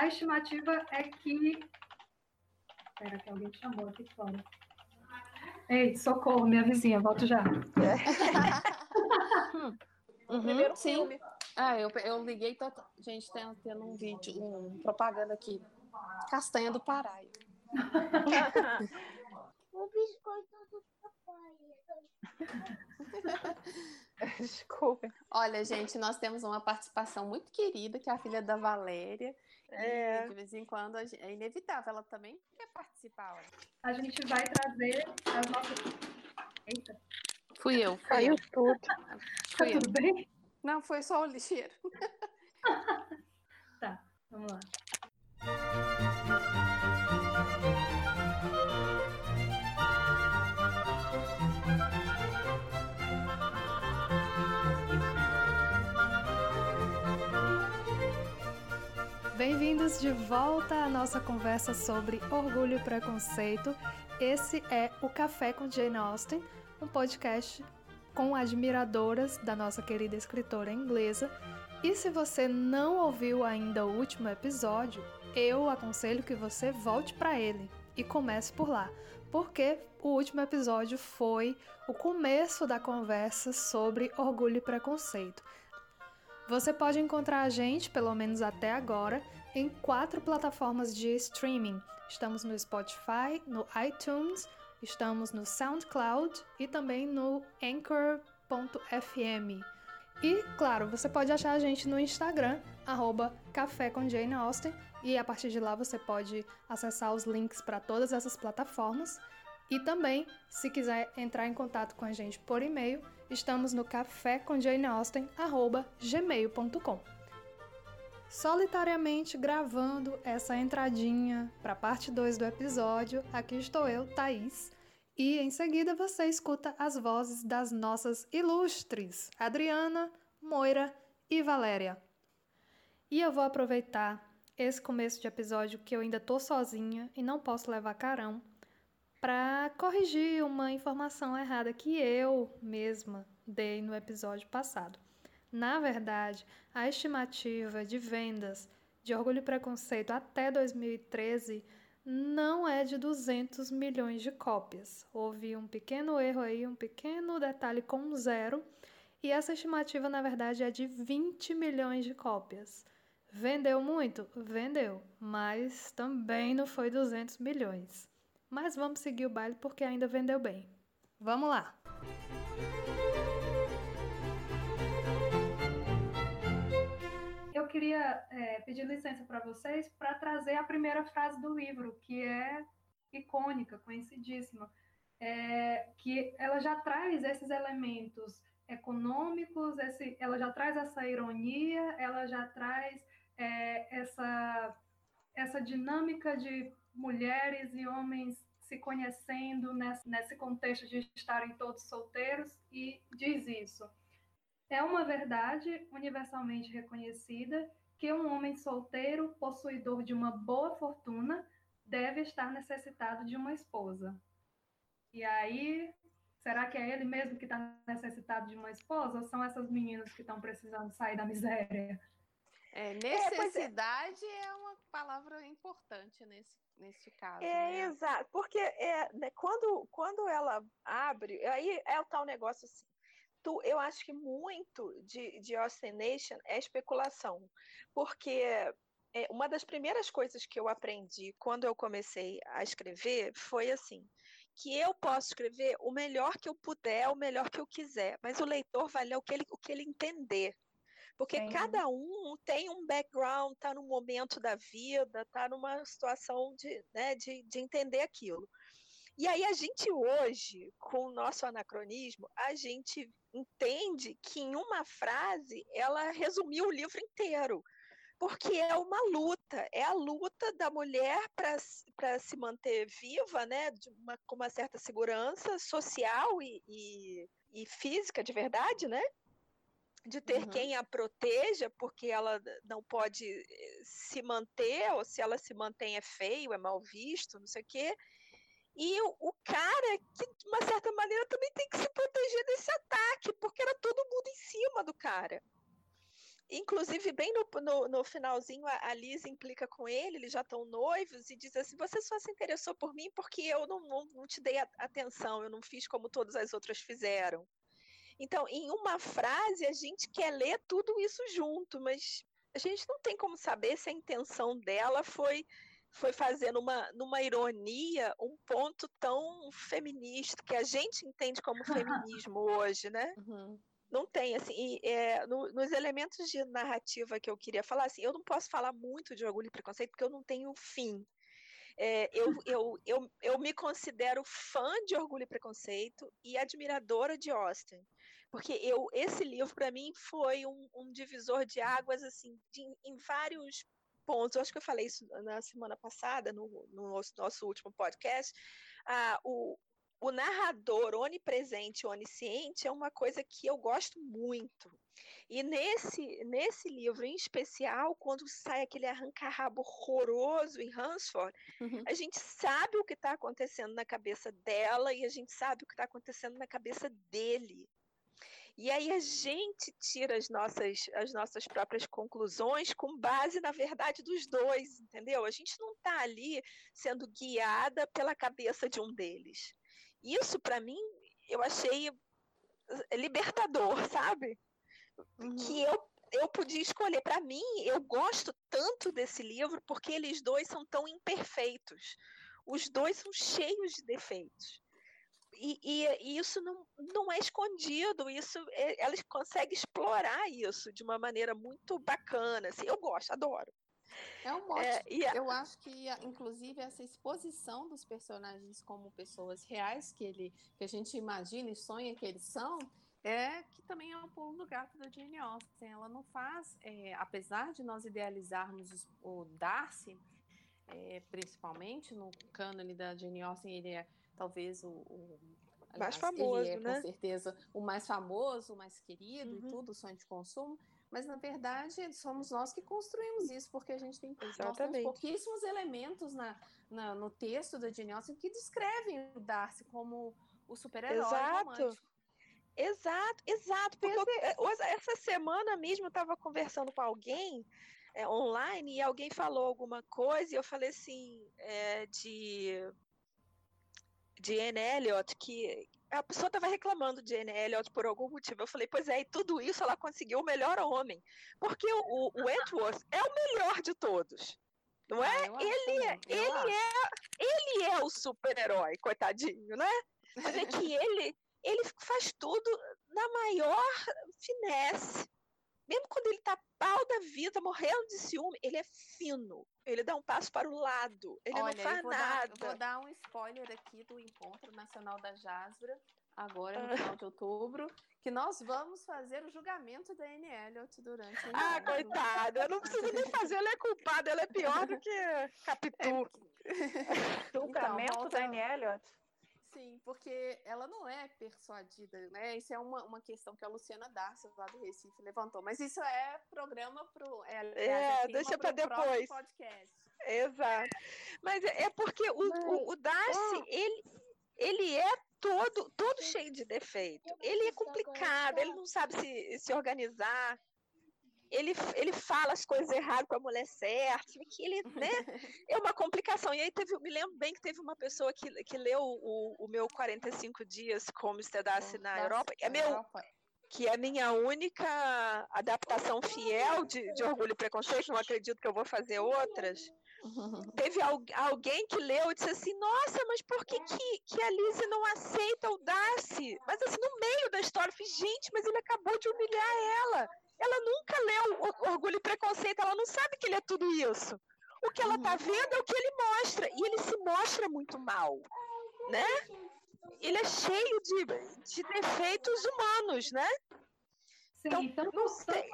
a estimativa é que. Espera que alguém chamou aqui fora. Ei, socorro, minha vizinha, volto já. uhum, Primeiro sim. filme. Ah, eu, eu liguei, tô, gente, tem tendo um vídeo, um propaganda aqui. Castanha do Pará. o biscoito do Desculpa. Olha, gente, nós temos uma participação muito querida, que é a filha da Valéria. É. de vez em quando é inevitável, ela também quer participar. Olha. A gente vai trazer as nossas. Eita. Fui eu. Eu. tudo. Fui tá eu. tudo bem? Não, foi só o lixeiro. tá, vamos lá. Bem-vindos de volta à nossa conversa sobre orgulho e preconceito. Esse é o Café com Jane Austen, um podcast com admiradoras da nossa querida escritora inglesa. E se você não ouviu ainda o último episódio, eu aconselho que você volte para ele e comece por lá, porque o último episódio foi o começo da conversa sobre orgulho e preconceito. Você pode encontrar a gente, pelo menos até agora, em quatro plataformas de streaming. Estamos no Spotify, no iTunes, estamos no SoundCloud e também no Anchor.fm. E, claro, você pode achar a gente no Instagram, arroba Café com Jane Austen, e a partir de lá você pode acessar os links para todas essas plataformas. E também, se quiser entrar em contato com a gente por e-mail, estamos no cafécomjaneausten.gmail.com Solitariamente gravando essa entradinha para a parte 2 do episódio, aqui estou eu, Thaís, e em seguida você escuta as vozes das nossas ilustres Adriana, Moira e Valéria. E eu vou aproveitar esse começo de episódio que eu ainda tô sozinha e não posso levar carão para corrigir uma informação errada que eu mesma dei no episódio passado. Na verdade, a estimativa de vendas de Orgulho e Preconceito até 2013 não é de 200 milhões de cópias. Houve um pequeno erro aí, um pequeno detalhe com um zero, e essa estimativa na verdade é de 20 milhões de cópias. Vendeu muito? Vendeu, mas também não foi 200 milhões. Mas vamos seguir o baile porque ainda vendeu bem. Vamos lá! Eu queria é, pedir licença para vocês para trazer a primeira frase do livro, que é icônica, conhecidíssima, é, que ela já traz esses elementos econômicos, esse, ela já traz essa ironia, ela já traz é, essa, essa dinâmica de mulheres e homens se conhecendo nesse, nesse contexto de estarem todos solteiros e diz isso. É uma verdade universalmente reconhecida que um homem solteiro, possuidor de uma boa fortuna, deve estar necessitado de uma esposa. E aí, será que é ele mesmo que está necessitado de uma esposa ou são essas meninas que estão precisando sair da miséria? É, necessidade é, é. uma palavra importante nesse, nesse caso. É, né? exato. Porque é, né, quando, quando ela abre, aí é o tal negócio assim. Tu, eu acho que muito de, de Austin Nation é especulação. Porque é, uma das primeiras coisas que eu aprendi quando eu comecei a escrever foi assim: que eu posso escrever o melhor que eu puder, o melhor que eu quiser, mas o leitor vai ler o que ele, o que ele entender. Porque Sim. cada um tem um background, está num momento da vida, está numa situação de, né, de, de entender aquilo. E aí a gente hoje, com o nosso anacronismo, a gente entende que em uma frase ela resumiu o livro inteiro. Porque é uma luta, é a luta da mulher para se manter viva, né, uma, com uma certa segurança social e, e, e física de verdade, né? De ter uhum. quem a proteja, porque ela não pode eh, se manter, ou se ela se mantém é feio, é mal visto, não sei o quê. E o, o, cara, que de uma certa maneira também tem que se proteger desse ataque, porque era todo mundo em cima do cara. inclusive, bem no, no, no finalzinho, a, a Liz implica com ele, eles já estão noivos, e diz assim: Você só se interessou por mim porque eu não, não, não te dei atenção, eu não fiz como todas as outras fizeram. Então, em uma frase, a gente quer ler tudo isso junto, mas a gente não tem como saber se a intenção dela foi foi fazer numa, numa ironia um ponto tão feminista que a gente entende como feminismo hoje, né? Uhum. Não tem, assim, e, é, no, nos elementos de narrativa que eu queria falar, assim, eu não posso falar muito de orgulho e preconceito porque eu não tenho fim. É, eu, eu, eu, eu me considero fã de Orgulho e Preconceito e admiradora de Austin porque eu esse livro para mim foi um, um, divisor de águas assim de, em vários pontos. Eu acho que eu falei isso na semana passada no, no nosso, nosso, último podcast. Ah, o, o narrador onipresente, onisciente é uma coisa que eu gosto muito. E nesse, nesse livro em especial, quando sai aquele arranca-rabo horroroso em Hansford, uhum. a gente sabe o que está acontecendo na cabeça dela e a gente sabe o que está acontecendo na cabeça dele. E aí a gente tira as nossas, as nossas próprias conclusões com base na verdade dos dois, entendeu? A gente não está ali sendo guiada pela cabeça de um deles. Isso, para mim, eu achei eh, libertador, sabe? Uhum. Que eu, eu podia escolher. Para mim, eu gosto tanto desse livro porque eles dois são tão imperfeitos. Os dois são cheios de defeitos e, e, isso não, não é escondido, isso é, ela consegue explorar isso de uma maneira muito bacana. Assim, eu gosto, adoro. É um mote. É. Eu acho que, inclusive, essa exposição dos personagens como pessoas reais que, ele, que a gente imagina e sonha que eles são, é que também é um pulo do gato da Jane Austen. Ela não faz, é, apesar de nós idealizarmos o Darcy, é, principalmente no cânone da Jane Austen, ele é talvez o, o mais famoso, é, né? Com certeza o mais famoso, o mais querido uhum. e tudo, o sonho de consumo. Mas na verdade somos nós que construímos isso, porque a gente tem pouquíssimos elementos na, na, no texto da Jane Austen que descrevem o Darcy como o super-herói Exato. Exato, exato. Porque eu, essa semana mesmo eu estava conversando com alguém é, online e alguém falou alguma coisa e eu falei assim é, de de Anne Elliot, que a pessoa estava reclamando de Anne Elliot por algum motivo. Eu falei, pois é, e tudo isso ela conseguiu o melhor homem. Porque o, o Wentworth é o melhor de todos. Não é? Ah, ele, é, ele, é, ele é o super-herói, coitadinho, né? Mas é que ele, ele faz tudo na maior finesse. Mesmo quando ele tá pau da vida, morrendo de ciúme, ele é fino. Ele dá um passo para o lado. Ele Olha, não faz vou nada. Dar, vou dar um spoiler aqui do Encontro Nacional da Jasbra, agora no ah. final de outubro, que nós vamos fazer o julgamento da Anne Elliot durante o Ah, coitada, eu não preciso nem fazer, ela é culpada, ela é pior do que Capitu. É. julgamento então, da Anne Elliot? Sim, porque ela não é persuadida, né? Isso é uma, uma questão que a Luciana Darcy, lá do Recife, levantou. Mas isso é programa pro. É, aliás, é deixa para depois. Podcast. Exato. Mas é, é porque o, o, o Darcy, ele, ele é todo, todo cheio de defeito. Ele é complicado, ele não sabe se, se organizar ele, ele fala as coisas erradas com a mulher certa, que ele, né, é uma complicação. E aí teve, me lembro bem que teve uma pessoa que, que leu o, o meu 45 dias como estudasse na Europa, é meu, que é minha única adaptação fiel de, de Orgulho e Preconceito, não acredito que eu vou fazer outras. Teve alguém que leu e disse assim: Nossa, mas por que, que, que a Lizzie não aceita o Darcy? Mas assim, no meio da história, eu falei, gente, mas ele acabou de humilhar ela. Ela nunca leu Orgulho e Preconceito, ela não sabe que ele é tudo isso. O que ela está uhum. vendo é o que ele mostra, e ele se mostra muito mal, né? Ele é cheio de, de defeitos humanos, né? Sim, então, então não sei.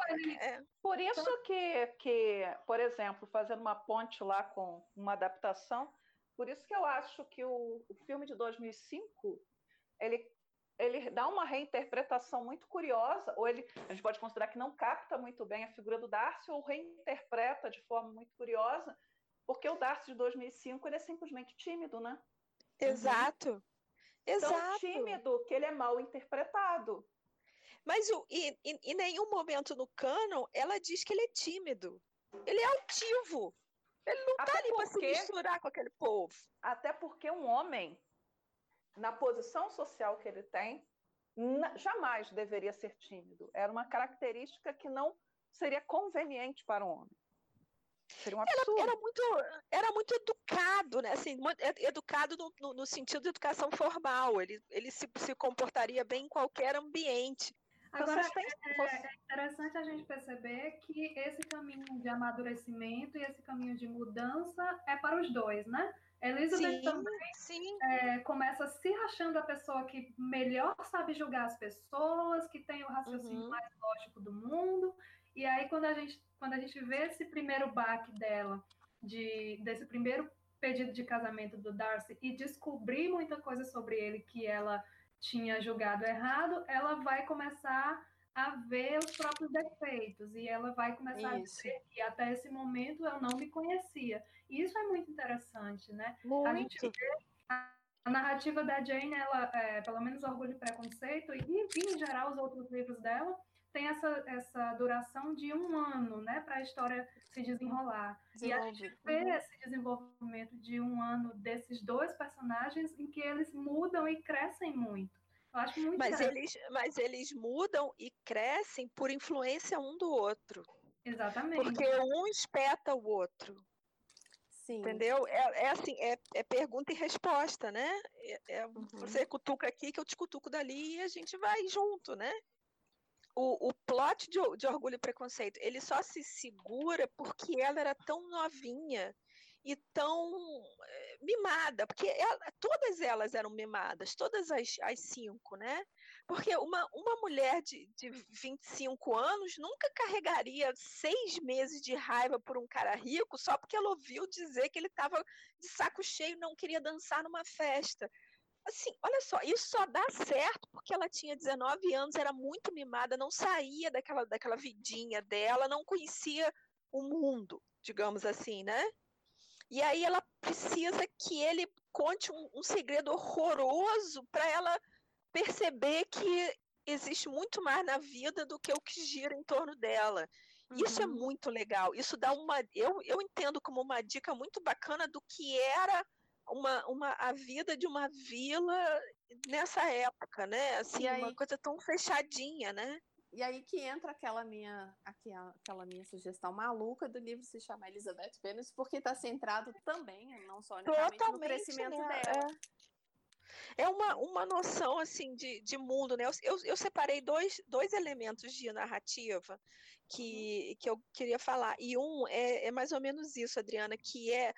É. Por isso que, que, por exemplo, fazendo uma ponte lá com uma adaptação, por isso que eu acho que o, o filme de 2005 ele ele dá uma reinterpretação muito curiosa, ou ele a gente pode considerar que não capta muito bem a figura do Darcy, ou reinterpreta de forma muito curiosa, porque o Darcy de 2005 ele é simplesmente tímido, né? Exato. Uhum. Exato. Tão tímido que ele é mal interpretado. Mas o, e, em nenhum momento no canon ela diz que ele é tímido. Ele é altivo. Ele não está ali para se misturar com aquele povo. Até porque um homem, na posição social que ele tem, jamais deveria ser tímido. Era uma característica que não seria conveniente para um homem. Seria um absurdo. Era, era, muito, era muito educado, né? Assim, educado no, no, no, sentido de educação formal. Ele, ele se, se comportaria bem em qualquer ambiente. Agora, é, é, interessante a gente perceber que esse caminho de amadurecimento e esse caminho de mudança é para os dois, né? Elizabeth sim, também sim. É, começa se achando a pessoa que melhor sabe julgar as pessoas, que tem o raciocínio uhum. mais lógico do mundo. E aí, quando a gente, quando a gente vê esse primeiro baque dela, de, desse primeiro pedido de casamento do Darcy, e descobrir muita coisa sobre ele que ela tinha julgado errado, ela vai começar a ver os próprios defeitos e ela vai começar isso. a dizer que até esse momento eu não me conhecia. Isso é muito interessante, né? Muito. A gente vê a, narrativa da Jane, ela, é, pelo menos Orgulho e Preconceito, e, e em geral os outros livros dela, tem essa, essa duração de um ano, né, para a história se desenrolar. E a gente vê uhum. esse desenvolvimento de um ano desses dois personagens em que eles mudam e crescem muito. Eu acho muito mas eles, mas eles mudam e crescem por influência um do outro. Exatamente. Porque um espeta o outro. Sim. Entendeu? É, é assim, é, é, pergunta e resposta, né? É, é, uhum. Você cutuca aqui que eu te cutuco dali e a gente vai junto, né? o, o plot de, de Orgulho e Preconceito, ele só se segura porque ela era tão novinha e tão é, mimada, porque ela, todas elas eram mimadas, todas as, as cinco, né? Porque uma, uma mulher de, de 25 anos nunca carregaria seis meses de raiva por um cara rico só porque ela ouviu dizer que ele estava de saco cheio e não queria dançar numa festa. Assim, olha só, isso só dá certo porque ela tinha 19 anos, era muito mimada, não saía daquela, daquela vidinha dela, não conhecia o mundo, digamos assim, né? E aí ela precisa que ele conte um, um segredo horroroso para ela perceber que existe muito mais na vida do que o que gira em torno dela. Uhum. Isso é uhum. muito legal. Isso dá uma. Eu, eu entendo como uma dica muito bacana do que era uma, uma, a vida de uma vila nessa época, né? Assim, aí, uma coisa tão fechadinha, né? E aí que entra aquela minha, aquela minha sugestão maluca do livro se chama Elizabeth Bennet, porque está centrado também, não só no crescimento né? dela. É. é. uma, uma noção assim de, de mundo, né? Eu, eu, separei dois, dois elementos de narrativa que, uhum. que eu queria falar. E um é, é mais ou menos isso, Adriana, que é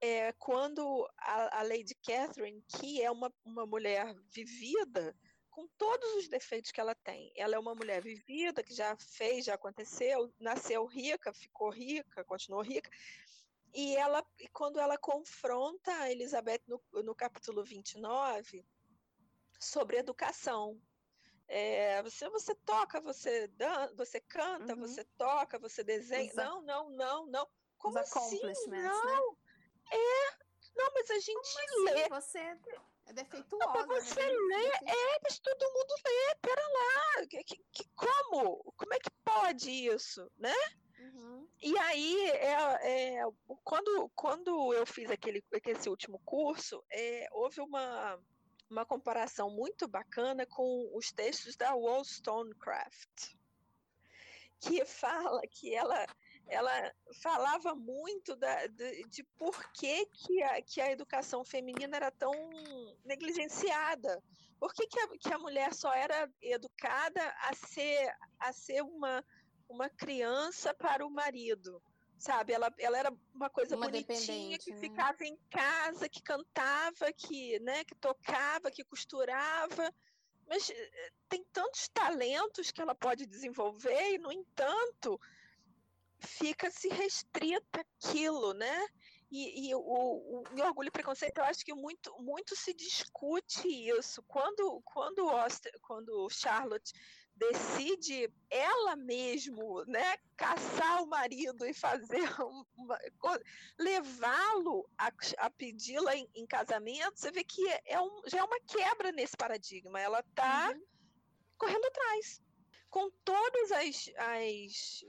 é, quando a, a, Lady Catherine, que é uma, uma mulher vivida, com todos os defeitos que ela tem. Ela é uma mulher vivida, que já fez, já aconteceu, nasceu rica, ficou rica, continuou rica. E ela, quando ela confronta a Elizabeth no, no capítulo 29 sobre educação, é, você, você toca, você dan você canta, uhum. você toca, você desenha. Não, não, não, não. Como Os assim? Né? Não. Né? É, não, mas a gente assim? lê. Você é defeituosa. Não, mas você né? lê, é, mas todo mundo lê, pera lá. Que, que, como? Como é que pode isso, né? Uhum. E aí, é, é, quando, quando eu fiz aquele, esse último curso, é, houve uma, uma comparação muito bacana com os textos da Wollstonecraft, que fala que ela ela falava muito da, de, de por que, que, a, que a educação feminina era tão negligenciada. Por que, que, a, que a mulher só era educada a ser, a ser uma, uma criança para o marido? Sabe, ela, ela era uma coisa uma bonitinha que né? ficava em casa, que cantava, que, né, que tocava, que costurava, mas eh, tem tantos talentos que ela pode desenvolver e, no entanto, fica-se restrita aquilo, né? E, e o, o, o, orgulho e preconceito, eu acho que muito, muito se discute isso. Quando, quando, Oster, quando Charlotte decide ela mesmo, né, caçar o marido e fazer uma, levá-lo a, a pedi-la em, em, casamento, você vê que é um, já é uma quebra nesse paradigma. Ela está uhum. correndo atrás. com todas as, as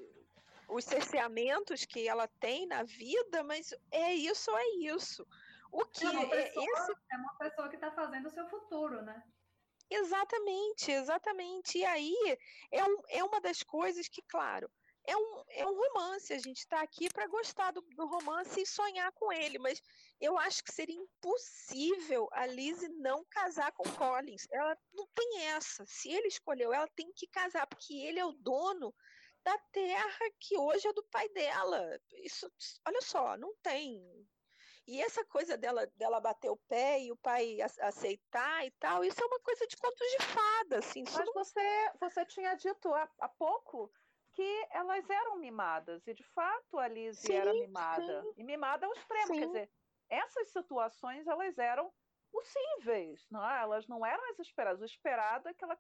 os cerceamentos que ela tem na vida, mas é isso, é isso. O que é, pessoa, é, esse... é uma pessoa que está fazendo o seu futuro, né? Exatamente, exatamente. E aí é, um, é uma das coisas que, claro, é um, é um romance. A gente está aqui para gostar do, do, romance e sonhar com ele, mas eu acho que seria impossível a Lizzie não casar com Collins. Ela não tem essa. Se ele escolheu, ela tem que casar, porque ele é o dono da terra que hoje é do pai dela. Isso, olha só, não tem. E essa coisa dela, dela bater o pé e o pai aceitar e tal, isso é uma coisa de contos de fada, assim. Mas não... você, você tinha dito há, há pouco que elas eram mimadas, e de fato a Lizzie sim, era mimada. Sim. E mimada ao extremo, sim. quer dizer, essas situações elas eram possíveis, não é? elas não eram as esperadas. O esperado é que ela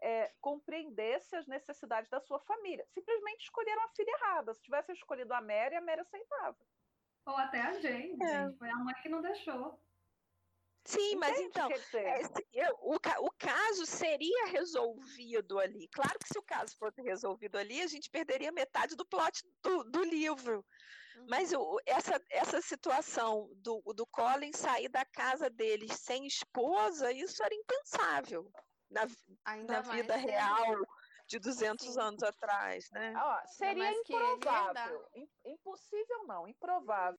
é, compreendesse as necessidades da sua família. Simplesmente escolheram a filha errada. Se tivessem escolhido a Mary, a Mary aceitava. Ou até a Jane, é. gente. Foi a mãe que não deixou. Sim, mas então, é, o, o caso seria resolvido ali. Claro que se o caso fosse resolvido ali, a gente perderia metade do plot do, do livro. Uhum. Mas o, essa, essa situação do, do Colin sair da casa deles sem esposa, isso era impensável na, na vida real de 200 Sim. anos atrás, né? Ó, seria improvável. Impossível não, improvável.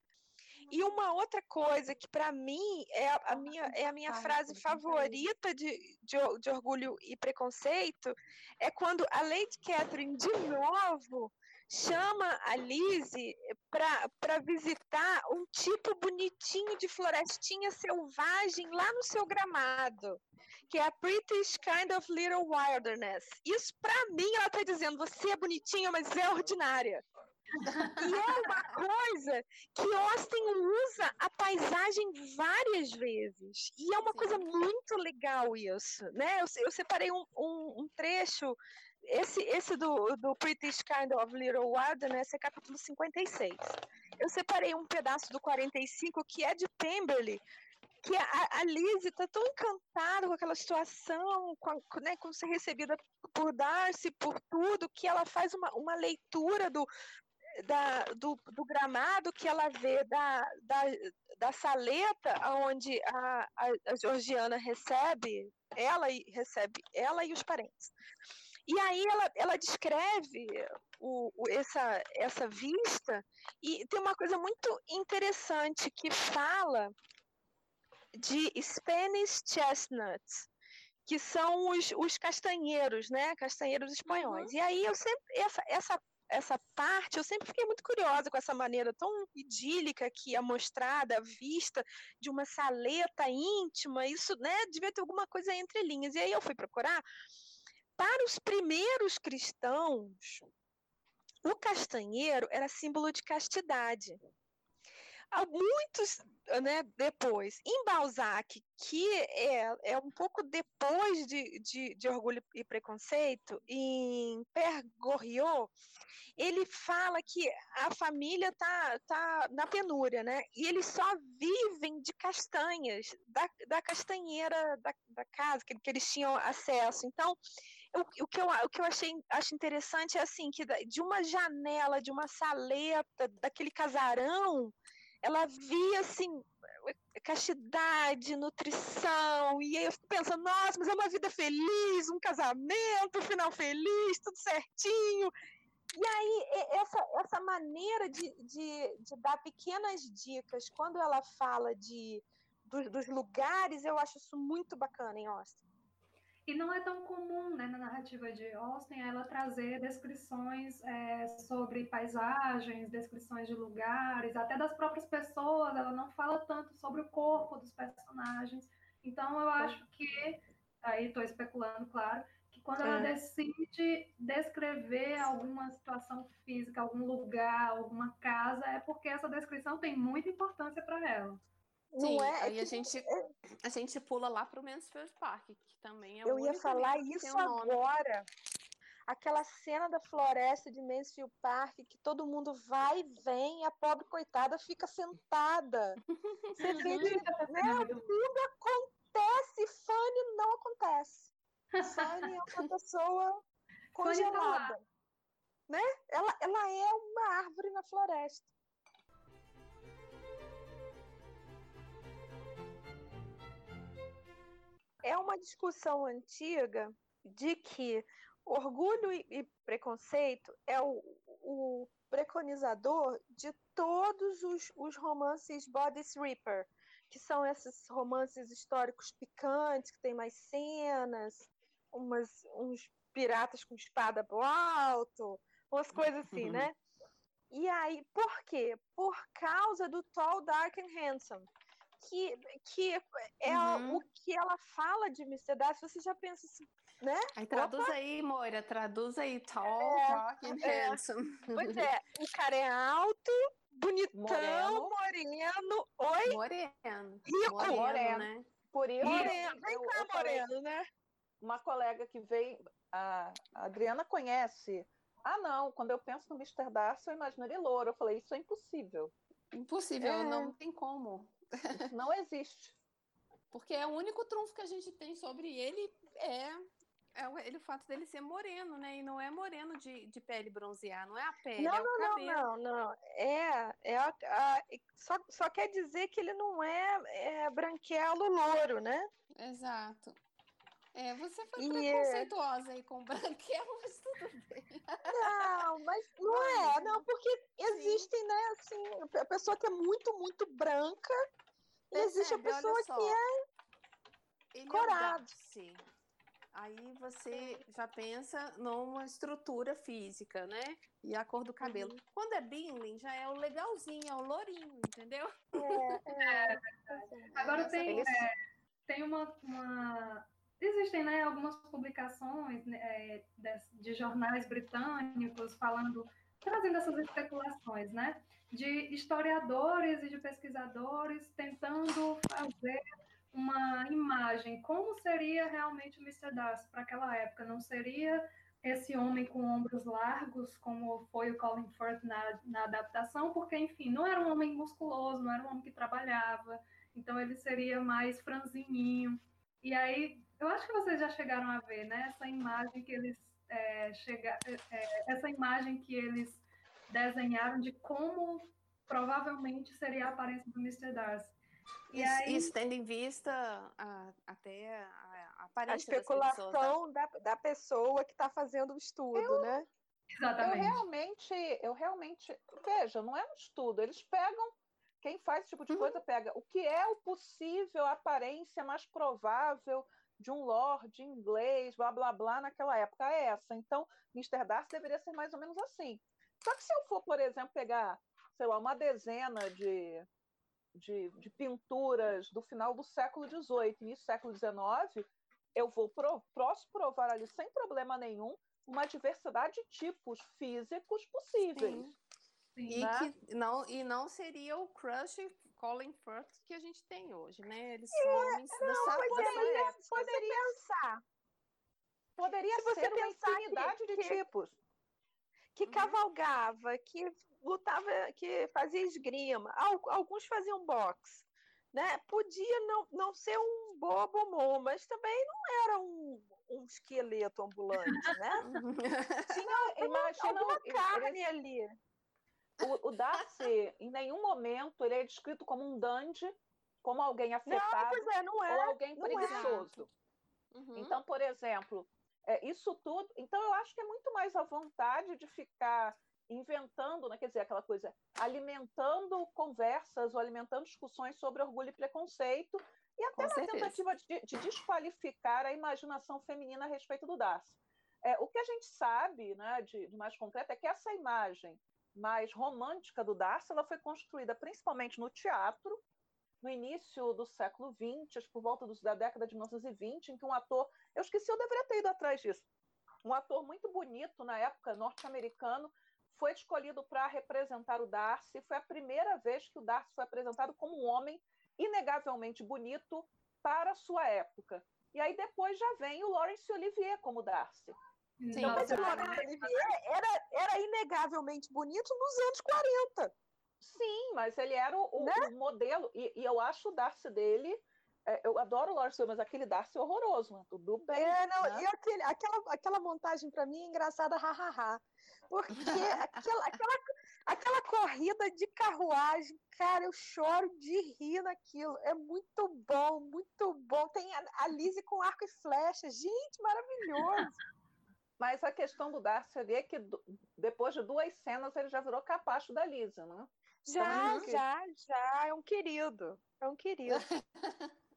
E uma outra coisa que para mim é a, a, minha, é a minha frase favorita de, de, de, orgulho e preconceito é quando a Lady Catherine de novo chama a Lizzie para visitar um tipo bonitinho de florestinha selvagem lá no seu gramado, que é a British Kind of Little Wilderness. Isso, para mim, ela está dizendo: você é bonitinha, mas é ordinária. E é uma coisa que Austin usa a paisagem várias vezes. E é uma Sim. coisa muito legal isso, né? Eu, eu separei um, um, um trecho esse, esse do, do British Kind of Little Wilderness é capítulo 56. Eu separei um pedaço do 45 que é de Pemberley, que a, a Lizzie está tão encantada com aquela situação, com, a, né, com ser recebida por Darcy, por tudo, que ela faz uma, uma leitura do, da, do, do, gramado que ela vê da, da, da saleta onde a, a, a Georgiana recebe, ela e recebe ela e os parentes. E aí ela, ela descreve o, o, essa, essa vista e tem uma coisa muito interessante que fala de Spanish chestnuts, que são os, os castanheiros, né? Castanheiros espanhóis. Uhum. E aí eu sempre essa, essa essa parte, eu sempre fiquei muito curiosa com essa maneira tão idílica que é mostrada, vista de uma saleta íntima, isso, né, devia ter alguma coisa entre linhas. E aí eu fui procurar para os primeiros cristãos, o castanheiro era símbolo de castidade. Há muitos né, depois, em Balzac, que é, é um pouco depois de, de, de Orgulho e Preconceito, em Père Goriot, ele fala que a família tá, tá na penúria, né? E eles só vivem de castanhas, da, da castanheira da, da casa que, que eles tinham acesso. Então, o, o, que eu, o que eu achei acho interessante é assim, que de uma janela, de uma saleta, daquele casarão, ela via assim castidade, nutrição, e aí eu fico pensando, nossa, mas é uma vida feliz, um casamento, um final feliz, tudo certinho. E aí, essa, essa maneira de, de, de dar pequenas dicas, quando ela fala de, dos, dos lugares, eu acho isso muito bacana em Austin. E não é tão comum né, na narrativa de Austin ela trazer descrições é, sobre paisagens, descrições de lugares, até das próprias pessoas. Ela não fala tanto sobre o corpo dos personagens. Então eu acho que, aí estou especulando, claro, que quando ela é. decide descrever alguma situação física, algum lugar, alguma casa, é porque essa descrição tem muita importância para ela. Sim, não é, é aí é a, gente, é... a gente pula lá para o Mansfield Park, que também é Eu ia falar isso agora. Aquela cena da floresta de Mansfield Park, que todo mundo vai e vem, e a pobre coitada fica sentada. Você vê que né, tudo acontece, Fanny não acontece. Fanny é uma pessoa congelada. Né? Ela, ela é uma árvore na floresta. É uma discussão antiga de que orgulho e preconceito é o, o preconizador de todos os, os romances body sweeper, que são esses romances históricos picantes, que tem mais cenas, umas, uns piratas com espada pro alto, umas coisas assim, né? E aí, por quê? Por causa do Tall, Dark and Handsome. Que, que é uhum. o que ela fala de Mr. Darcy, você já pensa assim, né? Aí traduz Opa. aí, Moira, traduz aí, Tall, é, Dark and é. Handsome. Pois é, o cara é alto, bonitão, moreno, moreno oi? Moreno. Rico. Moreno, né? Por isso, moreno, vem cá, moreno, né? Uma colega que vem, a Adriana conhece. Ah, não, quando eu penso no Mr. Darcy, eu imagino ele louro. Eu falei, isso é impossível. Impossível, é. não tem como. Isso não existe. Porque é o único trunfo que a gente tem sobre ele é é ele, o fato dele ser moreno, né? E não é moreno de, de pele bronzear, não é a pele, não, é o não, cabelo. Não, não, não. É, é a, a, só, só quer dizer que ele não é, é branquelo louro, né? Exato. É, você foi e é preconceituosa aí com branquelo, mas tudo bem. Não, mas não é, não, porque existem, Sim. né, assim, a pessoa que é muito, muito branca, e existe a pessoa que é ele corado. É Aí você já pensa numa estrutura física, né? E a cor do cabelo. Uhum. Quando é Bingley, já é o legalzinho, é o lourinho, entendeu? É, é, é Agora tem, é, tem uma, uma, Existem né, algumas publicações né, de, de jornais britânicos falando, trazendo essas especulações, né? De historiadores e de pesquisadores tentando fazer uma imagem, como seria realmente o Mr. Darcy para aquela época? Não seria esse homem com ombros largos, como foi o Colin Firth na, na adaptação, porque, enfim, não era um homem musculoso, não era um homem que trabalhava, então ele seria mais franzininho. E aí, eu acho que vocês já chegaram a ver, né, essa imagem que eles é, chega, é, é essa imagem que eles desenharam de como provavelmente seria a aparência do Mr. Darcy. E isso, aí... isso tendo em vista a, até a, a aparência a especulação da, da pessoa que está fazendo o estudo, eu, né? Exatamente. Eu realmente, eu realmente, veja, não é um estudo, eles pegam, quem faz esse tipo de uhum. coisa pega o que é o possível, a aparência mais provável de um lord inglês, blá blá blá, naquela época é essa. Então, Mr. Darcy deveria ser mais ou menos assim. Só que se eu for, por exemplo, pegar, sei lá, uma dezena de de, de pinturas do final do século XVIII, início do século XIX, eu vou pro, posso provar ali sem problema nenhum uma diversidade de tipos físicos possíveis. Sim. Sim, e, né? que não, e não seria o crush Colin Firth que a gente tem hoje, né? Eles são é, homens não, dessa, poderia. Poderia pensar. Poderia Se ser uma infinidade que, de que, tipos. Que uhum. cavalgava, que lutava, que fazia esgrima, alguns faziam boxe. Né? Podia não, não ser um bobo mas também não era um, um esqueleto ambulante, né? Tinha alguma, Imagina, alguma carne ali. O, o Darcy, em nenhum momento, ele é descrito como um dandy, como alguém afetado não, é, não é, ou alguém é. preguiçoso. Uhum. Então, por exemplo, é, isso tudo. Então, eu acho que é muito mais a vontade de ficar inventando, né, quer dizer, aquela coisa, alimentando conversas ou alimentando discussões sobre orgulho e preconceito, e até Com na certeza. tentativa de, de, desqualificar a imaginação feminina a respeito do Darcy. É, o que a gente sabe né, de, de, mais concreto é que essa imagem mais romântica do Darcy ela foi construída principalmente no teatro, no início do século XX, por volta da década de 1920, em que um ator, eu esqueci, eu deveria ter ido atrás disso, um ator muito bonito na época, norte-americano, foi escolhido para representar o Darcy. Foi a primeira vez que o Darcy foi apresentado como um homem inegavelmente bonito para a sua época. E aí depois já vem o Laurence Olivier como Darcy. Sim, então, mas o Laurence Olivier era, era inegavelmente bonito nos anos 40. Sim, mas ele era o, né? o modelo, e, e, eu acho o Darcy dele é, eu adoro Lawrence, mas aquele Darcy é horroroso, mas tudo bem. É, não, né? e aquele, aquela, aquela montagem para mim é engraçada, hahaha. Porque aquela, aquela, aquela corrida de carruagem, cara, eu choro de rir naquilo. É muito bom, muito bom. Tem a, a Lizzie com arco e flecha. Gente, maravilhoso. Mas a questão do Darcy ali é que depois de duas cenas ele já virou capacho da Lisa, né? Já, então, já, já. É um querido. É um querido.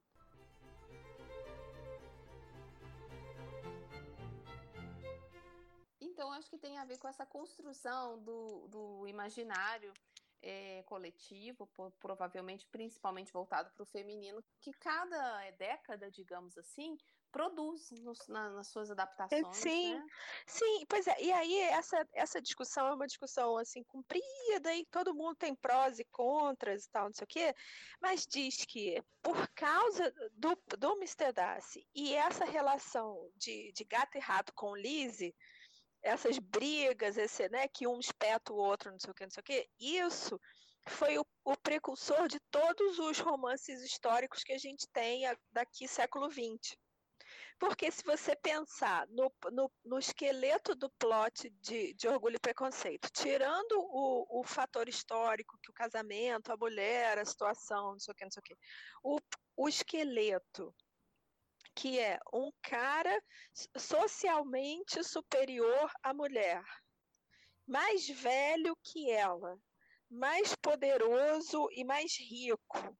Então, acho que tem a ver com essa construção do, do imaginário é, coletivo, provavelmente principalmente voltado para o feminino, que cada década, digamos assim, produz nos, na, nas suas adaptações. Sim, né? sim, pois é. E aí essa, essa discussão é uma discussão assim comprida e todo mundo tem prós e contras e tal, não sei o quê, mas diz que por causa do, do Mr. Darcy e essa relação de, de gato e rato com Lizzie, essas brigas, esse, né, que um espeta o outro, não sei o que, não sei o que, isso foi o, o, precursor de todos os romances históricos que a gente tem daqui século XX. Porque se você pensar no, no, no esqueleto do plot de, de, Orgulho e Preconceito, tirando o, o fator histórico, que o casamento, a mulher, a situação, não sei o que, não sei o que, o, o esqueleto que é um cara socialmente superior à mulher, mais velho que ela, mais poderoso e mais rico,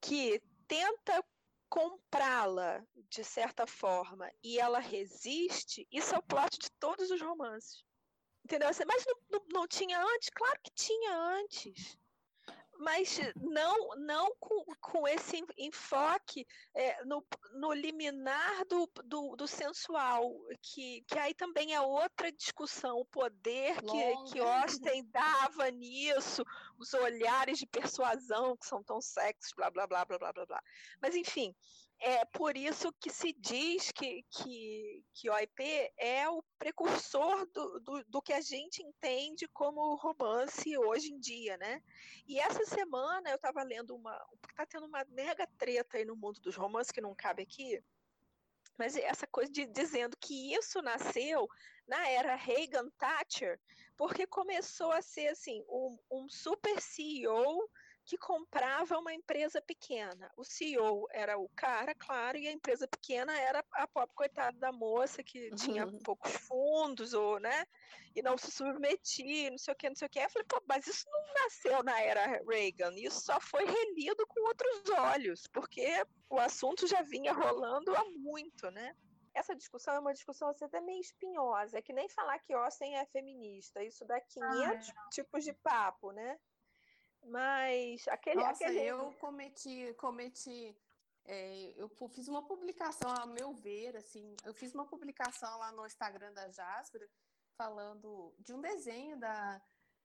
que tenta comprá-la de certa forma e ela resiste, isso é o plot de todos os romances. Entendeu? Mas não, não, não tinha antes? Claro que tinha antes mas não, não com, com esse enfoque é, no, no liminar do, do, do, sensual, que, que aí também é outra discussão, o poder que, que Austin dava nisso, os olhares de persuasão que são tão sexys, blá, blá, blá, blá, blá, blá, blá. Mas, enfim, é por isso que se diz que, que, que OIP é o precursor do, do, do, que a gente entende como romance hoje em dia, né? E essa semana eu estava lendo uma. Está tendo uma mega treta aí no mundo dos romances que não cabe aqui. Mas essa coisa de dizendo que isso nasceu na era Reagan Thatcher, porque começou a ser assim um, um super CEO que comprava uma empresa pequena. O CEO era o cara, claro, e a empresa pequena era a pobre coitada da moça que uhum. tinha poucos fundos, ou, né? E não se submetia, não sei o que, não sei o que. Eu falei, pô, mas isso não nasceu na era Reagan, isso só foi relido com outros olhos, porque o assunto já vinha rolando há muito, né? essa discussão é uma discussão assim, até meio espinhosa, é que nem falar que Austin é feminista, isso dá 500 ah, é. tipos de papo, né? Mas aquele. Nossa, aquele... eu cometi, cometi. É, eu fiz uma publicação, a meu ver, assim, eu fiz uma publicação lá no Instagram da Jasper falando de um desenho da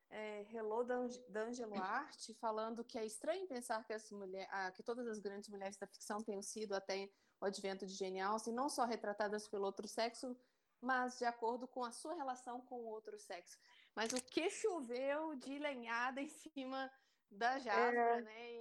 é, Hello D'Angelo Art, falando que é estranho pensar que, as mulher, ah, que todas as grandes mulheres da ficção tenham sido até o advento de Jane Austen, não só retratadas pelo outro sexo, mas de acordo com a sua relação com o outro sexo. Mas o que choveu de lenhada em cima da Jasmine, é. né?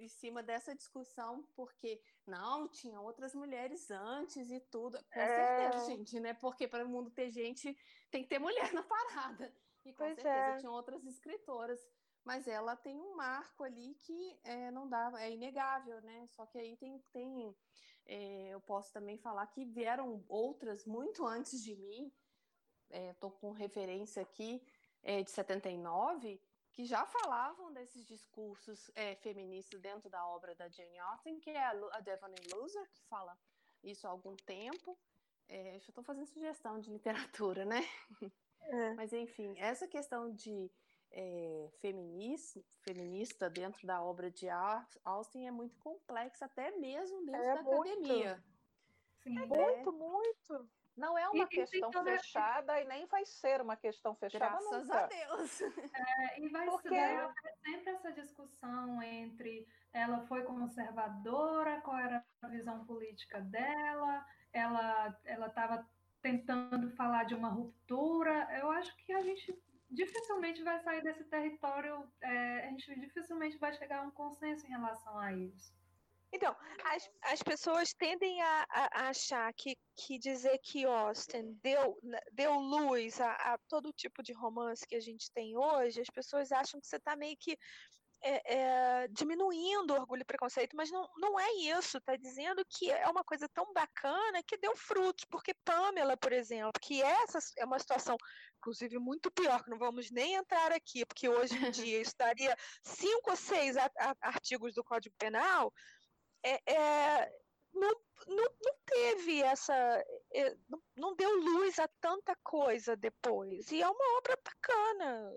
Em, cima dessa discussão, porque não, tinha outras mulheres antes e tudo. Com é. certeza, gente, né? Porque para o mundo ter gente, tem que ter mulher na parada. E com pois certeza é. tinham outras escritoras. Mas ela tem um marco ali que é, não dá, é inegável, né? Só que aí tem, tem é, eu posso também falar que vieram outras muito antes de mim. Estou é, com referência aqui é, de 79, que já falavam desses discursos é, feministas dentro da obra da Jane Austen, que é a, a Devoney Loser, que fala isso há algum tempo. É, eu estou fazendo sugestão de literatura, né? É. Mas, enfim, essa questão de é, feminista, feminista dentro da obra de Austen é muito complexa, até mesmo dentro é da muito. academia. Sim, é muito, muito. Não é uma e, questão fechada e nem vai ser uma questão fechada Graças nunca. a Deus. É, e vai Porque... ser sempre essa discussão entre ela foi conservadora, qual era a visão política dela, ela ela estava tentando falar de uma ruptura. Eu acho que a gente dificilmente vai sair desse território, é, a gente dificilmente vai chegar a um consenso em relação a isso. Então, as, as pessoas tendem a, a, a, achar que, que dizer que Austin deu, né, deu luz a, a, todo tipo de romance que a gente tem hoje, as pessoas acham que você está meio que é, é, diminuindo o orgulho e preconceito, mas não, não é isso. Está dizendo que é uma coisa tão bacana que deu frutos, porque Pamela, por exemplo, que essa é uma situação, inclusive, muito pior, que não vamos nem entrar aqui, porque hoje em dia estaria cinco ou seis artigos do Código Penal, é, é, não, não, não teve essa. É, não, não deu luz a tanta coisa depois. E é uma obra bacana,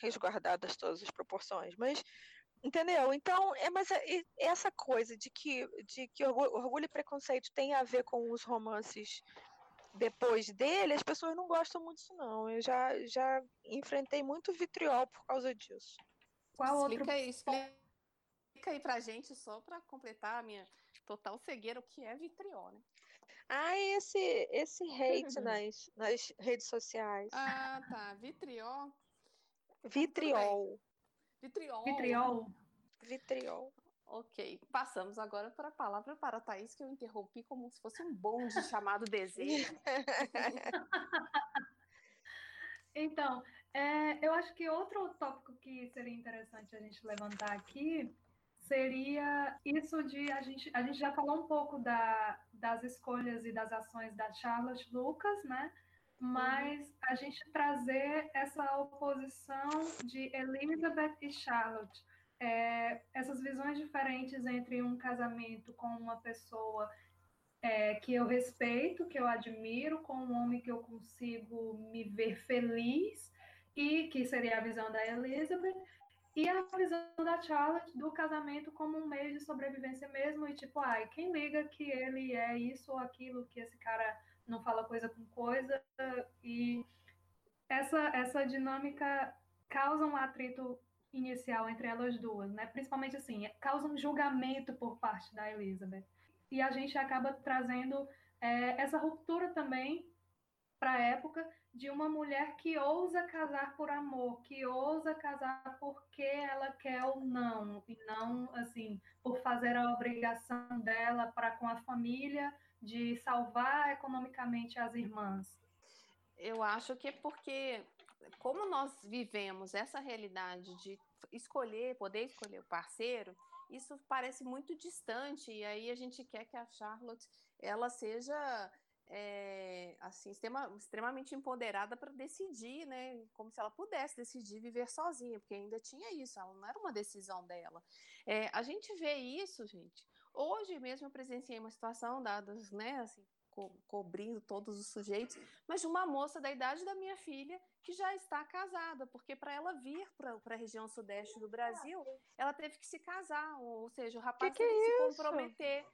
resguardadas todas as proporções, mas. Entendeu? Então, é, mas é, essa coisa de que, de que orgulho, e preconceito tem a ver com os romances depois dele, as pessoas não gostam muito disso, não. Eu já, já enfrentei muito vitriol por causa disso. Qual explica outro... aí, explica Explica aí pra gente, só para completar a minha total cegueira, o que é vitriol, né? Ah, esse, esse hate nas, nas redes sociais. Ah, tá. Vitriol. Vitriol. Vitriol. Vitriol. Vitriol. Ok. Passamos agora para a palavra para a Thaís, que eu interrompi como se fosse um bonde chamado desejo. então, é, eu acho que outro tópico que seria interessante a gente levantar aqui seria isso de a gente a gente já falou um pouco da, das escolhas e das ações da Charlotte Lucas, né? Mas a gente trazer essa oposição de Elizabeth e Charlotte, é, essas visões diferentes entre um casamento com uma pessoa é, que eu respeito, que eu admiro, com um homem que eu consigo me ver feliz e que seria a visão da Elizabeth e a visão da Charlotte do casamento como um meio de sobrevivência mesmo, e tipo, ai, quem liga que ele é isso ou aquilo, que esse cara não fala coisa com coisa, e essa, essa dinâmica causa um atrito inicial entre elas duas, né? Principalmente assim, causa um julgamento por parte da Elizabeth. E a gente acaba trazendo é, essa ruptura também para a época de uma mulher que ousa casar por amor, que ousa casar porque ela quer ou não, e não assim por fazer a obrigação dela para com a família de salvar economicamente as irmãs. Eu acho que é porque como nós vivemos essa realidade de escolher, poder escolher o parceiro, isso parece muito distante e aí a gente quer que a Charlotte ela seja é, assim, extrema, extremamente empoderada para decidir, né? Como se ela pudesse decidir viver sozinha, porque ainda tinha isso, ela não era uma decisão dela. É, a gente vê isso, gente. Hoje mesmo eu presenciei uma situação, dadas, né, assim, co cobrindo todos os sujeitos, mas de uma moça da idade da minha filha que já está casada, porque para ela vir para a região sudeste do Brasil, ela teve que se casar, ou seja, o rapaz que teve que, que se comprometer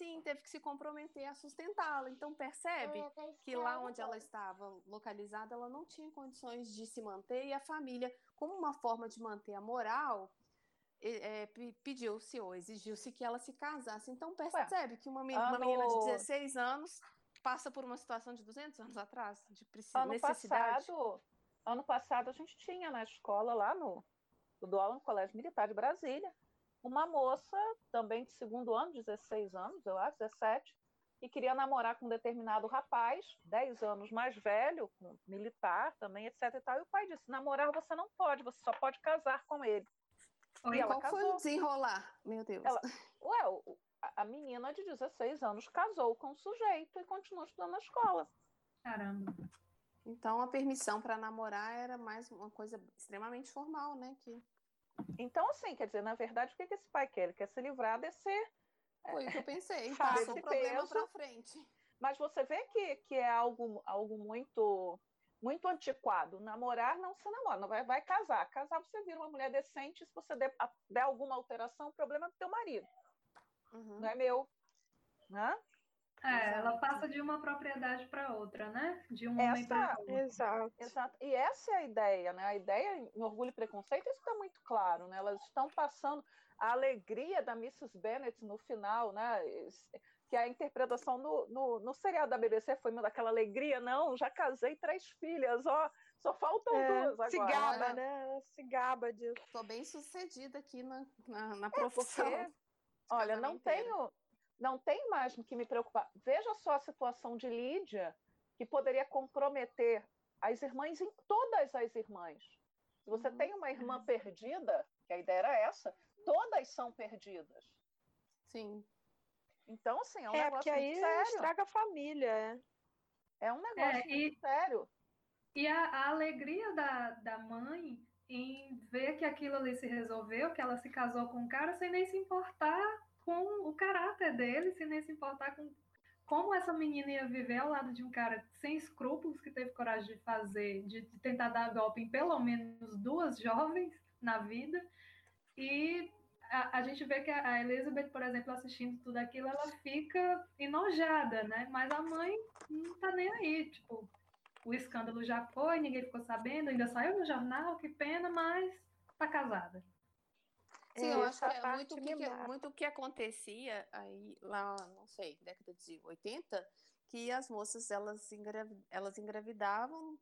sim, teve que se comprometer a sustentá-la. Então, percebe que lá onde ela estava localizada, ela não tinha condições de se manter e a família, como uma forma de manter a moral, é, pediu-se ou exigiu-se que ela se casasse. Então, percebe Ué, que uma menina, ano... uma menina de 16 anos passa por uma situação de 200 anos atrás, de ano necessidade. Passado, ano passado, a gente tinha na escola lá no, do no Colégio Militar de Brasília, uma moça, também de segundo ano, 16 anos, eu acho, 17, e queria namorar com um determinado rapaz, 10 anos mais velho, militar também, etc. E, tal, e o pai disse: namorar você não pode, você só pode casar com ele. E, e qual casou. foi o desenrolar? Meu Deus. Ela, ué, a menina de 16 anos casou com o sujeito e continuou estudando na escola. Caramba. Então a permissão para namorar era mais uma coisa extremamente formal, né? Que então, assim, quer dizer, na verdade, o que, que esse pai quer? Ele quer se livrar desse. Foi o que eu pensei, passou o problema para frente. Mas você vê que, que é algo, algo muito muito antiquado. Namorar não se namora, não vai, vai casar. Casar você vira uma mulher decente, se você der, der alguma alteração, o problema é do teu marido. Uhum. Não é meu. Né? É, ela passa de uma propriedade para outra, né? De um homem para outro. Exato. Exato. E essa é a ideia, né? A ideia em Orgulho e Preconceito, isso está muito claro, né? Elas estão passando a alegria da Mrs. Bennet no final, né? Que a interpretação no, no, no seriado da BBC foi uma daquela alegria, não, já casei três filhas, ó, só faltam é, duas agora. Se gaba, né? Se gaba disso. Tô bem sucedida aqui na, na, na profissão. É porque Olha, não tenho, não tem mais que me preocupar. Veja só a situação de Lídia, que poderia comprometer as irmãs, todas as irmãs. Se você uhum. tem uma irmã perdida, que a ideia era essa, todas são perdidas. Sim. Então, assim, é um é, negócio porque aí sério. estraga a família. É, é um negócio é, e, sério. E a, a, alegria da, da mãe em ver que aquilo ali se resolveu, que ela se casou com o cara sem nem se importar com o caráter dele, sem nem se importar com como essa menina ia viver ao lado de um cara sem escrúpulos que teve coragem de fazer, de, de tentar dar golpe em pelo menos duas jovens na vida. E a, a, gente vê que a Elizabeth, por exemplo, assistindo tudo aquilo, ela fica enojada, né? Mas a mãe não tá nem aí, tipo, o escândalo já foi, ninguém ficou sabendo, ainda saiu no jornal, que pena, mas tá casada. Sim, eu acho que é muito o que, que, muito que acontecia aí lá, não sei, década de 80, que as moças elas, engrav elas engravidavam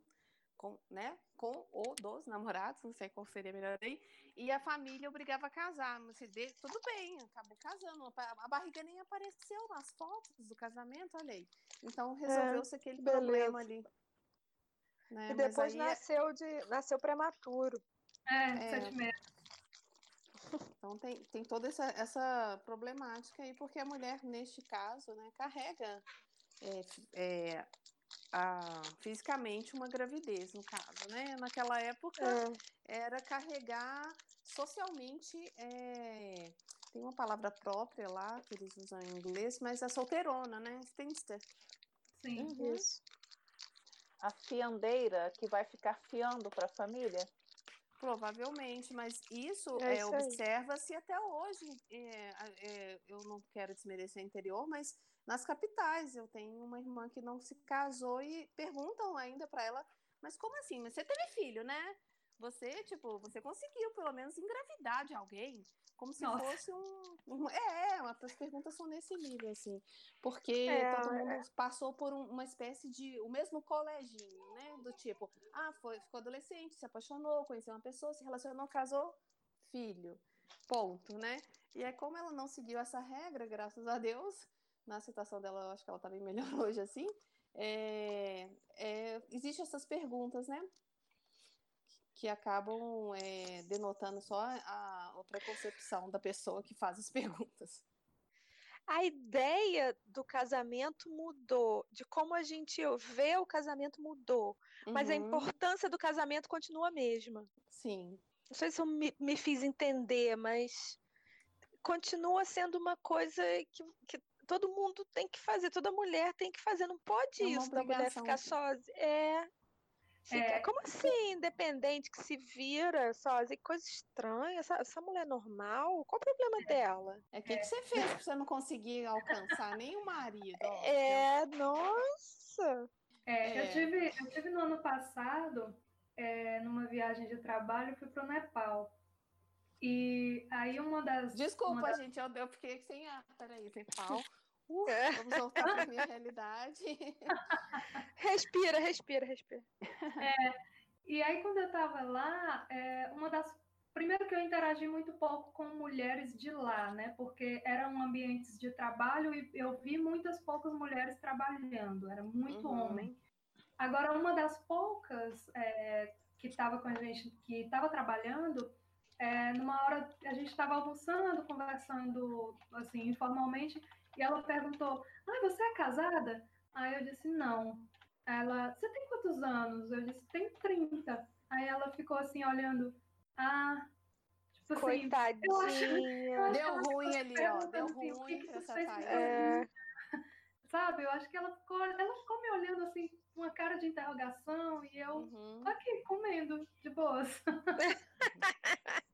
com, né, com ou dos namorados, não sei qual seria melhor aí, e a família obrigava a casar. Mas de, tudo bem, acabou casando. A barriga nem apareceu nas fotos do casamento, olha aí. Então resolveu-se é, aquele beleza. problema ali. Né? E depois é nasceu, de, nasceu prematuro. É, é. sete meses. Então tem, tem toda essa, essa problemática aí, porque a mulher, neste caso, né, carrega é, é, a, fisicamente uma gravidez, no caso, né? Naquela época é. era carregar socialmente. É, tem uma palavra própria lá que eles usam em inglês, mas a solteirona, né? Spinster. Sim, uhum. isso. A fiandeira que vai ficar fiando para a família. Provavelmente, mas isso é, é observa-se até hoje. É, é, eu não quero desmerecer o interior, mas nas capitais eu tenho uma irmã que não se casou e perguntam ainda para ela, mas como assim? Mas você teve filho, né? Você, tipo, você conseguiu pelo menos engravidar de alguém? Como se Nossa. fosse um, um. É, as perguntas são nesse nível, assim. Porque é, todo mundo é. passou por um, uma espécie de. o mesmo coleginho, né? Do tipo, ah, foi, ficou adolescente, se apaixonou, conheceu uma pessoa, se relacionou, casou, filho. Ponto, né? E é como ela não seguiu essa regra, graças a Deus, na situação dela, eu acho que ela tá bem melhor hoje, assim. É, é, Existem essas perguntas, né? Que acabam é, denotando só a, preconcepção da pessoa que faz as perguntas. A ideia do casamento mudou, de como a gente vê o casamento mudou, uhum. mas a uhum. importância do casamento continua a mesma. Sim. Não sei se eu me, me fiz entender, mas continua sendo uma coisa que, que todo mundo tem que fazer, toda mulher tem que fazer, não pode é isso da mulher ficar sozinha. É, Fica, é, como assim, independente, que se vira sozinha? Coisa estranha. Essa, essa mulher normal? Qual o problema é. dela? É o que, que você fez pra você não conseguir alcançar nem o marido? Ó, é, nossa! É, Eu, é. tive, eu tive no ano passado, é, numa viagem de trabalho, fui pro Nepal. E aí uma das. Desculpa, uma das... gente, eu, eu fiquei sem ar. Peraí, Nepal. Uh, é. Vamos voltar para a minha realidade. respira, respira, respira. É, e aí, quando eu estava lá, é, uma das. Primeiro que eu interagi muito pouco com mulheres de lá, né? Porque eram ambientes de trabalho e eu vi muitas poucas mulheres trabalhando, era muito uhum. homem. Agora, uma das poucas é, que estava com a gente, que estava trabalhando, é, numa hora a gente estava almoçando, conversando assim informalmente, e ela perguntou: Ah, você é casada? Aí eu disse: Não. Ela: Você tem quantos anos? Eu disse: Tem 30. Aí ela ficou assim, olhando: Ah. Tipo assim, Coitadinha. Eu acho, eu acho Deu ruim ali, ó. Deu assim, ruim. Que que essa é... Sabe? Eu acho que ela ficou, ela ficou me olhando assim, com uma cara de interrogação, e eu uhum. tô aqui comendo de boas.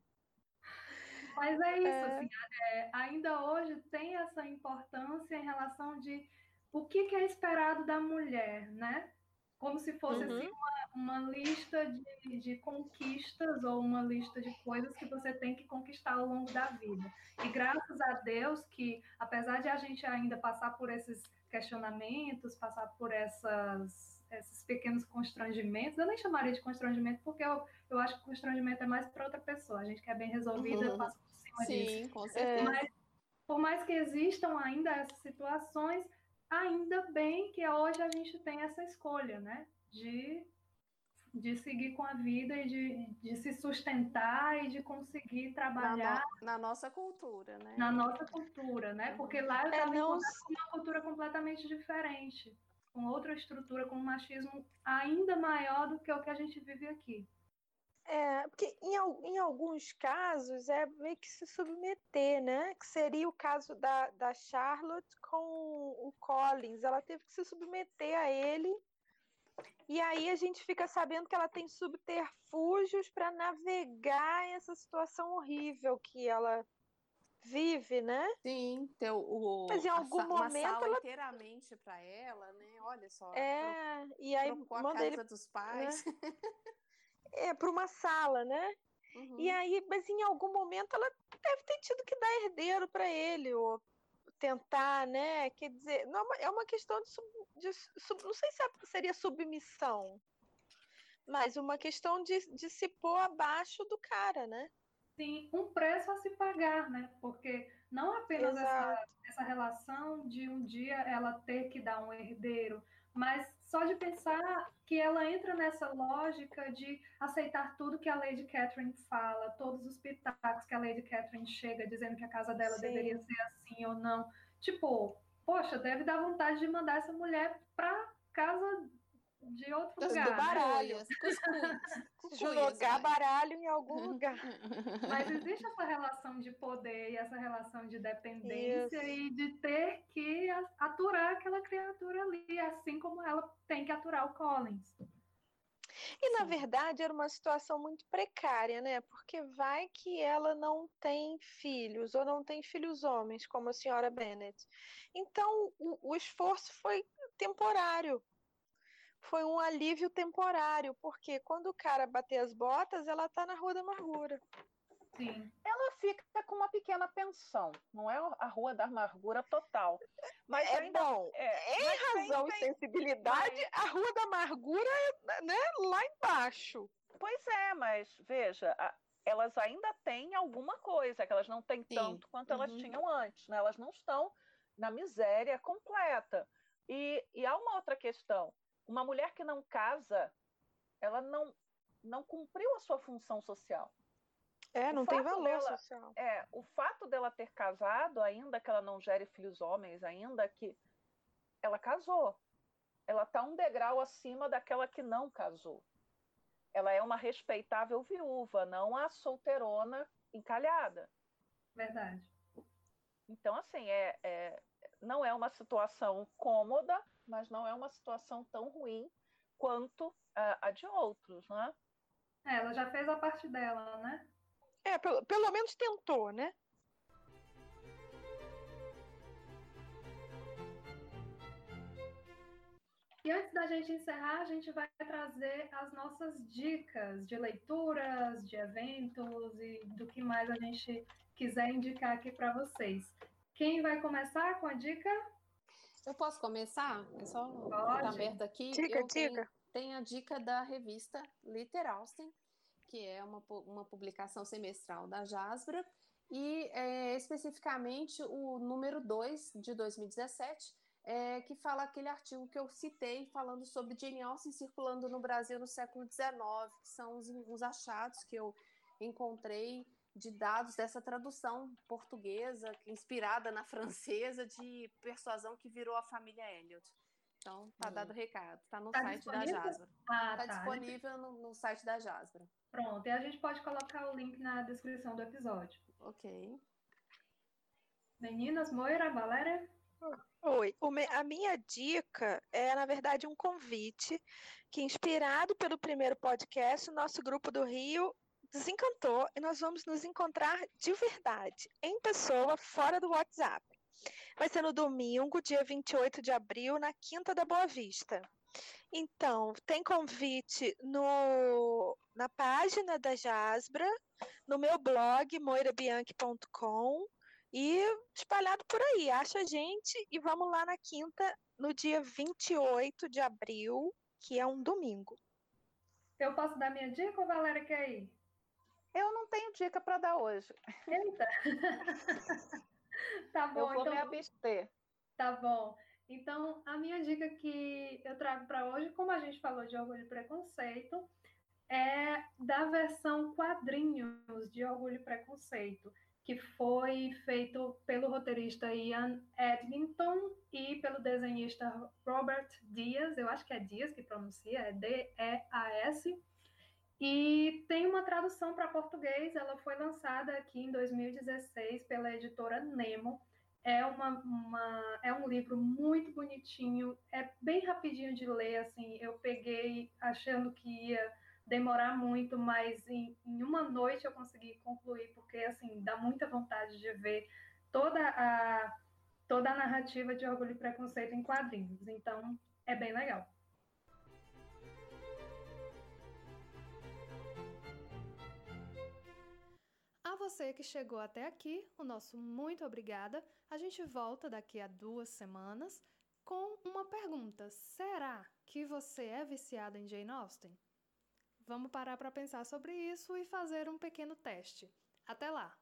Mas é isso, é. Assim, é, ainda hoje tem essa importância em relação de o que, que é esperado da mulher, né? Como se fosse assim, uhum. assim, uma, uma lista de, de conquistas ou uma lista de coisas que você tem que conquistar ao longo da vida. E graças a Deus que, apesar de a gente ainda passar por esses questionamentos, passar por essas esses pequenos constrangimentos, eu nem chamaria de constrangimento, porque eu, eu acho que constrangimento é mais para outra pessoa. A gente quer bem resolvida, uhum. passa por cima Sim, disso. com certeza. Mas, por mais que existam ainda essas situações, ainda bem que hoje a gente tem essa escolha, né? De, de seguir com a vida e de, de se sustentar e de conseguir trabalhar. Na, no, na nossa cultura, né? Na nossa cultura, né? Porque lá eu é, não... uma cultura completamente diferente, com outra estrutura, com um machismo ainda maior do que o que a gente vive aqui. É, porque em, em alguns casos é meio que se submeter, né? Que seria o caso da, da Charlotte com o Collins. Ela teve que se submeter a ele. E aí a gente fica sabendo que ela tem subterfúgios para navegar essa situação horrível que ela vive, né? Sim, ter o, Mas em algum a, momento uma sala ela inteiramente para ela, né? Olha só. É, e aí a casa ele, dos pais. Né? é, para uma sala, né? Uhum. E aí, mas em algum momento ela deve ter tido que dar herdeiro para ele, ou tentar, né? Quer dizer, não, é uma é questão de, sub, de sub, não sei se seria submissão, mas uma questão de, de se pôr abaixo do cara, né? Sim, um preço a se pagar, né? Porque não apenas essa, essa relação de um dia ela ter que dar um herdeiro, mas só de pensar que ela entra nessa lógica de aceitar tudo que a Lady Catherine fala, todos os pitacos que a Lady Catherine chega dizendo que a casa dela Sim. deveria ser assim ou não. Tipo, poxa, deve dar vontade de mandar essa mulher para casa de outro Dos lugar. Do baralho. Jogar baralho em algum lugar. Mas existe essa relação de poder e essa relação de dependência Isso. e de ter que aturar aquela criatura ali, assim como ela tem que aturar o Collins. E na verdade era uma situação muito precária, né? Porque vai que ela não tem filhos ou não tem filhos homens, como a senhora Bennett. Então o, o esforço foi temporário foi um alívio temporário, porque quando o cara bater as botas, ela tá na Rua da Amargura. Sim. Ela fica com uma pequena pensão, não é a Rua da Amargura total. Mas é ainda, bom, é, em razão tem, e sensibilidade, a Rua da Amargura é né, lá embaixo. Pois é, mas veja, a, elas ainda têm alguma coisa, que elas não têm Sim. tanto quanto uhum. elas tinham antes, né? Elas não estão na miséria completa. E, e há uma outra questão uma mulher que não casa, ela não, não cumpriu a sua função social. É, não tem valor dela, social. É, o fato dela ter casado, ainda que ela não gere filhos homens, ainda que ela casou. Ela está um degrau acima daquela que não casou. Ela é uma respeitável viúva, não a solteirona encalhada. Verdade. Então, assim, é, é, não é uma situação cômoda, mas não é uma situação tão ruim quanto uh, a de outros, né? É, ela já fez a parte dela, né? É, pelo, pelo menos tentou, né? E antes da gente encerrar, a gente vai trazer as nossas dicas de leituras, de eventos e do que mais a gente quiser indicar aqui para vocês. Quem vai começar com a dica? Eu posso começar? É só tá aberto aqui. Dica, eu dica. Tenho, tenho, a dica da revista Liter Austin, que é uma, uma publicação semestral da Jasbra, e é, especificamente o número 2 de 2017, é, que fala aquele artigo que eu citei falando sobre Jane Austen circulando no Brasil no século XIX, que são os, os achados que eu encontrei de dados dessa tradução portuguesa, inspirada na francesa, de persuasão que virou a família Elliot. Então, tá dado o recado. Tá no tá site disponível? da Jasbra. Ah, tá, tá, disponível no, no, site da Jasbra. Pronto, e a gente pode colocar o link na descrição do episódio. Ok. Meninas, Moira, Valéria? Oi, a minha dica é, na verdade, um convite que, inspirado pelo primeiro podcast, o nosso grupo do Rio desencantou e nós vamos nos encontrar de verdade, em pessoa, fora do WhatsApp. Vai ser no domingo, dia 28 de abril, na Quinta da Boa Vista. Então, tem convite no, na página da Jasbra, no meu blog, moirabianchi.com e espalhado por aí. Acha a gente e vamos lá na quinta, no dia 28 de abril, que é um domingo. Eu posso dar minha dica ou Valéria quer ir? Eu não tenho dica para dar hoje. Eita! Tá bom, eu vou então... me abster. Tá bom. Então, a minha dica que eu trago para hoje, como a gente falou de orgulho e preconceito, é da versão quadrinhos de Orgulho e Preconceito, que foi feito pelo roteirista Ian Edlington e pelo desenhista Robert Diaz, eu acho que é Diaz que pronuncia, é D-E-A-S. E tem uma tradução para português, ela foi lançada aqui em 2016 pela editora Nemo. É, uma, uma, é um livro muito bonitinho, é bem rapidinho de ler, assim, eu peguei achando que ia demorar muito, mas em, em uma noite eu consegui concluir, porque, assim, dá muita vontade de ver toda a, toda a narrativa de Orgulho e Preconceito em quadrinhos, então é bem legal. Você que chegou até aqui, o nosso muito obrigada. A gente volta daqui a duas semanas com uma pergunta: será que você é viciado em Jane Austen? Vamos parar para pensar sobre isso e fazer um pequeno teste. Até lá!